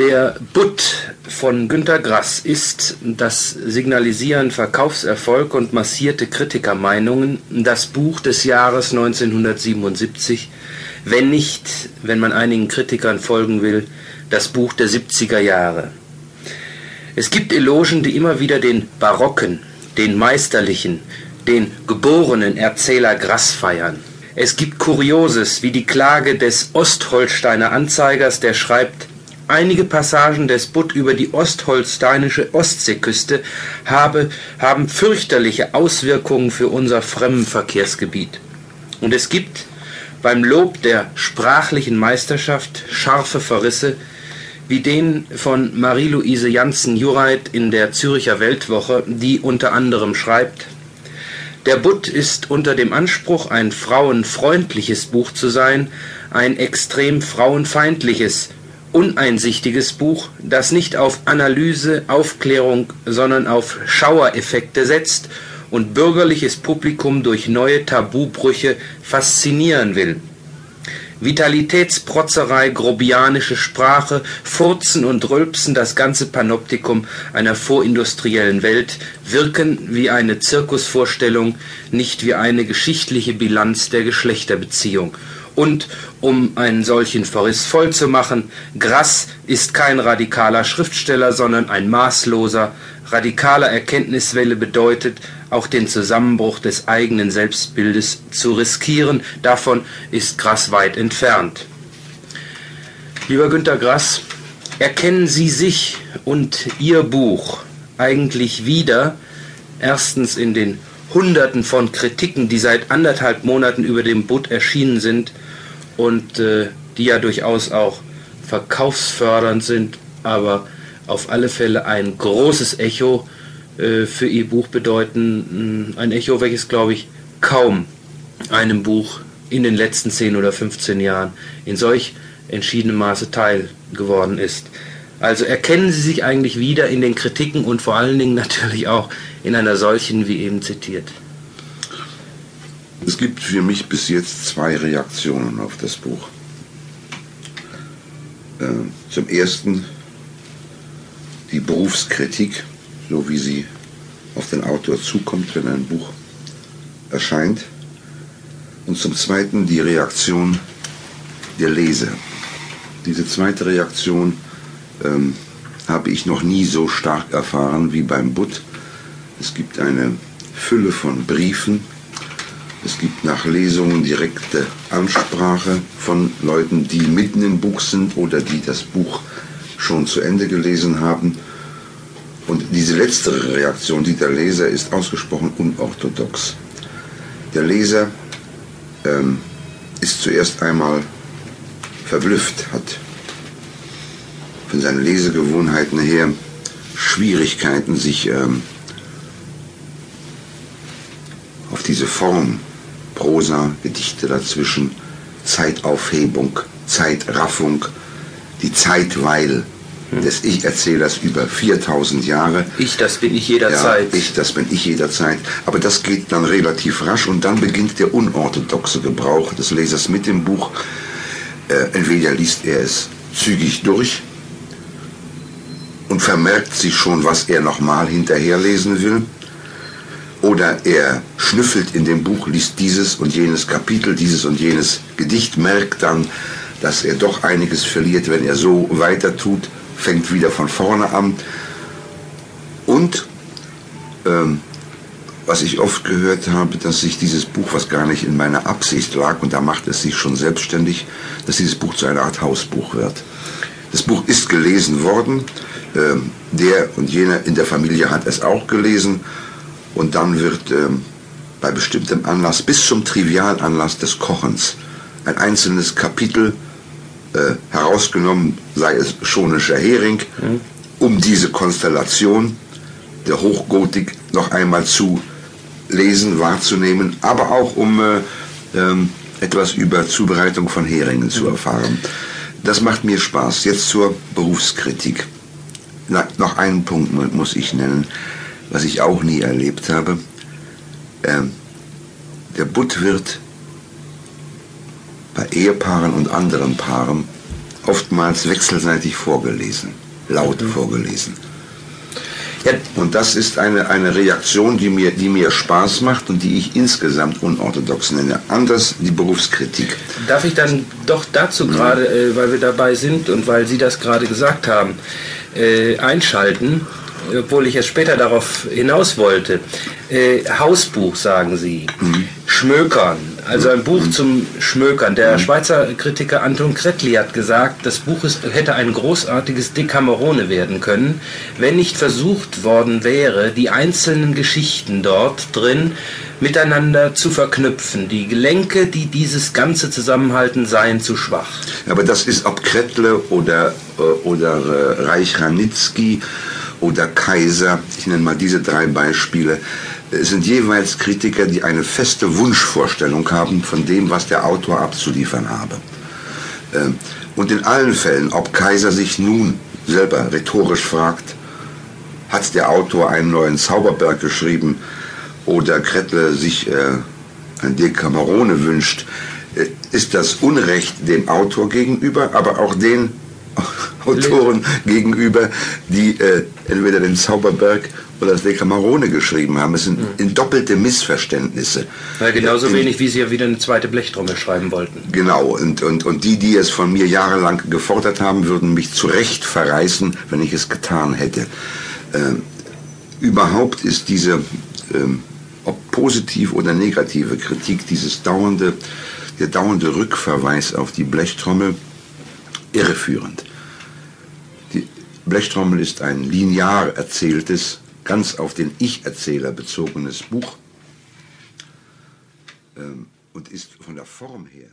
Der Butt von Günter Grass ist das Signalisieren Verkaufserfolg und massierte Kritikermeinungen das Buch des Jahres 1977, wenn nicht, wenn man einigen Kritikern folgen will, das Buch der 70er Jahre. Es gibt Elogen, die immer wieder den barocken, den meisterlichen, den geborenen Erzähler Grass feiern. Es gibt Kurioses wie die Klage des Ostholsteiner Anzeigers, der schreibt, Einige Passagen des Butt über die ostholsteinische Ostseeküste habe, haben fürchterliche Auswirkungen für unser Fremdenverkehrsgebiet. Und es gibt beim Lob der sprachlichen Meisterschaft scharfe Verrisse, wie den von Marie-Louise Janssen-Jureit in der Zürcher Weltwoche, die unter anderem schreibt, der Butt ist unter dem Anspruch, ein frauenfreundliches Buch zu sein, ein extrem frauenfeindliches, uneinsichtiges Buch, das nicht auf Analyse, Aufklärung, sondern auf Schauereffekte setzt und bürgerliches Publikum durch neue Tabubrüche faszinieren will. Vitalitätsprotzerei, grobianische Sprache, Furzen und Rülpsen, das ganze Panoptikum einer vorindustriellen Welt, wirken wie eine Zirkusvorstellung, nicht wie eine geschichtliche Bilanz der Geschlechterbeziehung und um einen solchen Verriss vollzumachen, Grass ist kein radikaler Schriftsteller, sondern ein maßloser, radikaler Erkenntniswelle bedeutet, auch den Zusammenbruch des eigenen Selbstbildes zu riskieren. Davon ist Grass weit entfernt. Lieber Günter Grass, erkennen Sie sich und Ihr Buch eigentlich wieder, erstens in den Hunderten von Kritiken, die seit anderthalb Monaten über dem Butt erschienen sind und äh, die ja durchaus auch verkaufsfördernd sind, aber auf alle Fälle ein großes Echo äh, für ihr Buch bedeuten. Ein Echo, welches, glaube ich, kaum einem Buch in den letzten 10 oder 15 Jahren in solch entschiedenem Maße teil geworden ist. Also erkennen Sie sich eigentlich wieder in den Kritiken und vor allen Dingen natürlich auch in einer solchen wie eben zitiert. Es gibt für mich bis jetzt zwei Reaktionen auf das Buch. Äh, zum ersten die Berufskritik, so wie sie auf den Autor zukommt, wenn ein Buch erscheint. Und zum zweiten die Reaktion der Leser. Diese zweite Reaktion ähm, habe ich noch nie so stark erfahren wie beim Butt. Es gibt eine Fülle von Briefen. Es gibt nach Lesungen direkte Ansprache von Leuten, die mitten im Buch sind oder die das Buch schon zu Ende gelesen haben. Und diese letztere Reaktion, die der Leser, ist ausgesprochen unorthodox. Der Leser ähm, ist zuerst einmal verblüfft, hat von seinen Lesegewohnheiten her Schwierigkeiten, sich ähm, auf diese Form, Prosa, Gedichte dazwischen, Zeitaufhebung, Zeitraffung, die Zeitweil hm. des Ich-Erzählers über 4000 Jahre. Ich, das bin ich jederzeit. Ja, ich, das bin ich jederzeit. Aber das geht dann relativ rasch und dann beginnt der unorthodoxe Gebrauch des Lesers mit dem Buch. Äh, entweder liest er es zügig durch und vermerkt sich schon, was er nochmal hinterherlesen will. Oder er schnüffelt in dem Buch, liest dieses und jenes Kapitel, dieses und jenes Gedicht, merkt dann, dass er doch einiges verliert, wenn er so weiter tut, fängt wieder von vorne an. Und ähm, was ich oft gehört habe, dass sich dieses Buch, was gar nicht in meiner Absicht lag, und da macht es sich schon selbstständig, dass dieses Buch zu einer Art Hausbuch wird. Das Buch ist gelesen worden, ähm, der und jener in der Familie hat es auch gelesen und dann wird ähm, bei bestimmtem Anlass bis zum Trivialanlass des Kochens ein einzelnes Kapitel äh, herausgenommen, sei es schonischer Hering, mhm. um diese Konstellation der Hochgotik noch einmal zu lesen, wahrzunehmen, aber auch um äh, ähm, etwas über Zubereitung von Heringen mhm. zu erfahren. Das macht mir Spaß. Jetzt zur Berufskritik. Na, noch einen Punkt muss ich nennen, was ich auch nie erlebt habe. Ähm, der Butt wird bei Ehepaaren und anderen Paaren oftmals wechselseitig vorgelesen, laut mhm. vorgelesen. Ja. Und das ist eine, eine Reaktion, die mir, die mir Spaß macht und die ich insgesamt unorthodox nenne. Anders die Berufskritik. Darf ich dann doch dazu mhm. gerade, äh, weil wir dabei sind und weil Sie das gerade gesagt haben, äh, einschalten? Obwohl ich jetzt später darauf hinaus wollte. Äh, Hausbuch, sagen Sie. Mhm. Schmökern, also ein Buch mhm. zum Schmökern. Der mhm. Schweizer Kritiker Anton Kretli hat gesagt, das Buch ist, hätte ein großartiges Decamerone werden können, wenn nicht versucht worden wäre, die einzelnen Geschichten dort drin miteinander zu verknüpfen. Die Gelenke, die dieses Ganze zusammenhalten, seien zu schwach. Aber das ist ob Kretle oder, äh, oder äh, Reich Ranitzky oder Kaiser, ich nenne mal diese drei Beispiele, sind jeweils Kritiker, die eine feste Wunschvorstellung haben von dem, was der Autor abzuliefern habe. Ähm, und in allen Fällen, ob Kaiser sich nun selber rhetorisch fragt, hat der Autor einen neuen Zauberberg geschrieben oder Kretle sich äh, ein Decamerone wünscht, äh, ist das Unrecht dem Autor gegenüber, aber auch den Autoren gegenüber, die äh, entweder den Zauberberg oder das Decamerone geschrieben haben. Es sind mhm. in doppelte Missverständnisse. Ja, genauso in, wenig, wie sie ja wieder eine zweite Blechtrommel schreiben wollten. Genau, und, und, und die, die es von mir jahrelang gefordert haben, würden mich zu Recht verreißen, wenn ich es getan hätte. Ähm, überhaupt ist diese, ähm, ob positiv oder negative Kritik, dieses dauernde, der dauernde Rückverweis auf die Blechtrommel irreführend. Blechtrommel ist ein linear erzähltes, ganz auf den Ich-Erzähler bezogenes Buch ähm, und ist von der Form her